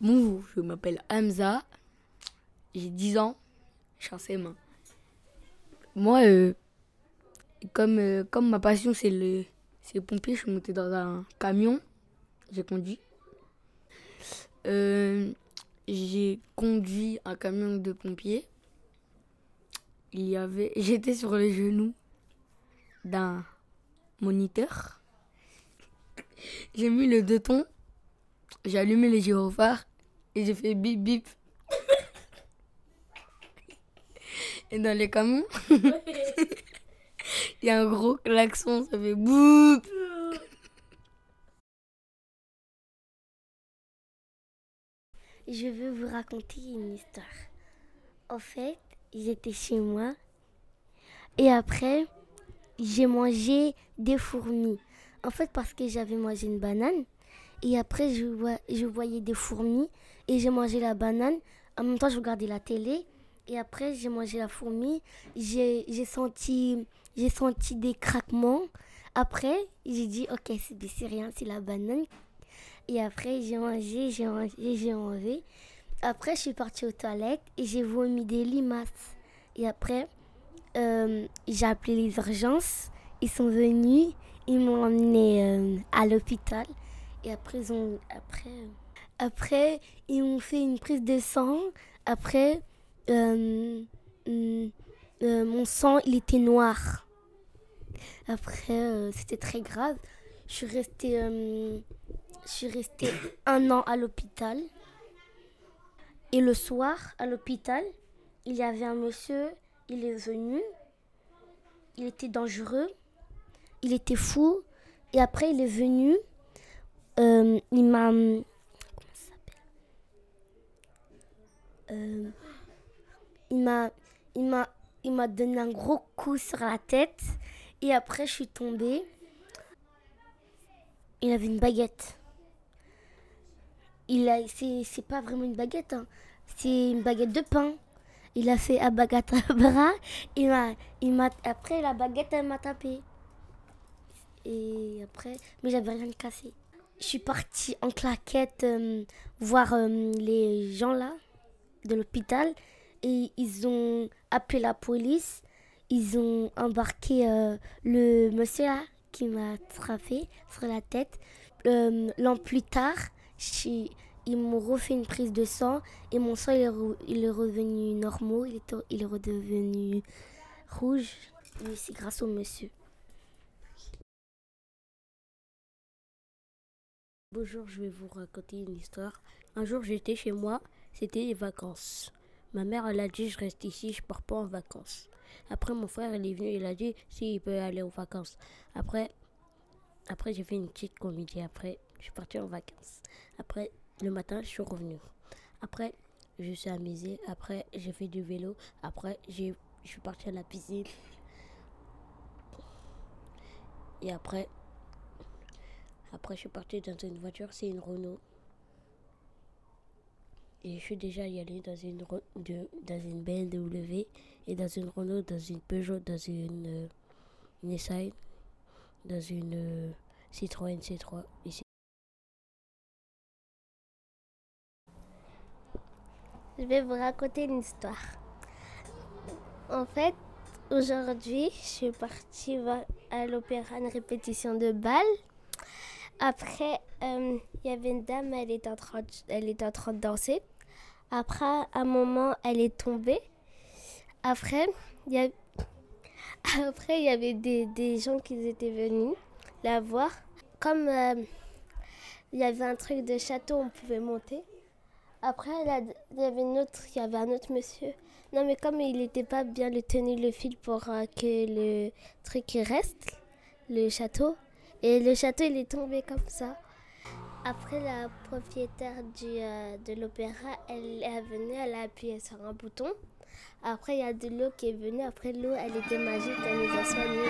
Bonjour, je m'appelle Hamza. J'ai 10 ans. Je suis en CM1. Moi, euh, comme, euh, comme ma passion, c'est le, c'est le pompier, je suis monté dans un camion. J'ai conduit. Euh, j'ai conduit un camion de pompiers. Il y avait, j'étais sur les genoux d'un moniteur. J'ai mis le deux tons. J'ai allumé les gyrophares et j'ai fait bip bip. Et dans les camions, il y a un gros klaxon, ça fait boum. Je veux vous raconter une histoire. En fait, j'étais chez moi et après, j'ai mangé des fourmis. En fait, parce que j'avais mangé une banane et après, je, vois, je voyais des fourmis et j'ai mangé la banane. En même temps, je regardais la télé et après, j'ai mangé la fourmi. J'ai senti, senti des craquements. Après, j'ai dit, ok, c'est rien, c'est la banane. Et après, j'ai mangé, j'ai mangé, j'ai mangé. Après, je suis partie aux toilettes et j'ai vomi des limaces. Et après, euh, j'ai appelé les urgences. Ils sont venus, ils m'ont emmené euh, à l'hôpital. Et après, ils ont, après, euh, après, ils m'ont fait une prise de sang. Après, euh, hum, euh, mon sang, il était noir. Après, c'était très grave. Je suis restée, je suis restée un an à l'hôpital. Et le soir, à l'hôpital, il y avait un monsieur, il est venu. Il était dangereux. Il était fou. Et après, il est venu. Euh, il m'a. Comment ça s'appelle Il m'a. Il m'a. Il m'a donné un gros coup sur la tête. Et après, je suis tombée. Il avait une baguette. Il a. C'est pas vraiment une baguette. hein. C'est une baguette de pain. Il a fait abagadabra. Il m'a. Il m'a. Après, la baguette, elle m'a tapé. Et après. Mais j'avais rien cassé. Je suis partie en claquette euh, voir euh, les gens là de l'hôpital et ils ont appelé la police. Ils ont embarqué euh, le monsieur là qui m'a frappé sur la tête. L'an plus tard, ils m'ont refait une prise de sang et mon sang il est revenu normal, il est, il est redevenu rouge. Mais c'est grâce au monsieur. Bonjour, je vais vous raconter une histoire. Un jour, j'étais chez moi, c'était les vacances. Ma mère, elle a dit, je reste ici, je pars pas en vacances. Après, mon frère, il est venu, il a dit, si, il peut aller aux vacances. Après, après j'ai fait une petite comédie. Après, je suis partie en vacances. Après, le matin, je suis revenue. Après, je suis amusée. Après, j'ai fait du vélo. Après, je suis partie à la piscine. Et après, après, je suis partie dans une voiture, c'est une Renault. Et je suis déjà y allée dans une, de- dans une BMW et dans une Renault, dans une Peugeot, dans une euh, Nissan, dans une euh, Citroën C3. Et c'est- Je vais vous raconter une histoire. En fait, aujourd'hui, je suis partie à l'opéra une répétition de bal. Après, euh, il y avait une dame, elle était en train de, elle en train de danser. Après, à un moment, elle est tombée. Après, il y a, après, il y avait des, des gens qui étaient venus la voir. Comme euh, il y avait un truc de château, on pouvait monter. Après, il y avait autre, il y avait un autre monsieur. Non, mais comme il n'était pas bien le tenu le fil pour euh, que le truc reste, le château, et le château il est tombé comme ça. Après, la propriétaire euh, de l'opéra, elle est venue, elle a appuyé sur un bouton. Après, il y a de l'eau qui est venue. Après, l'eau, elle était magique, elle nous a soignés.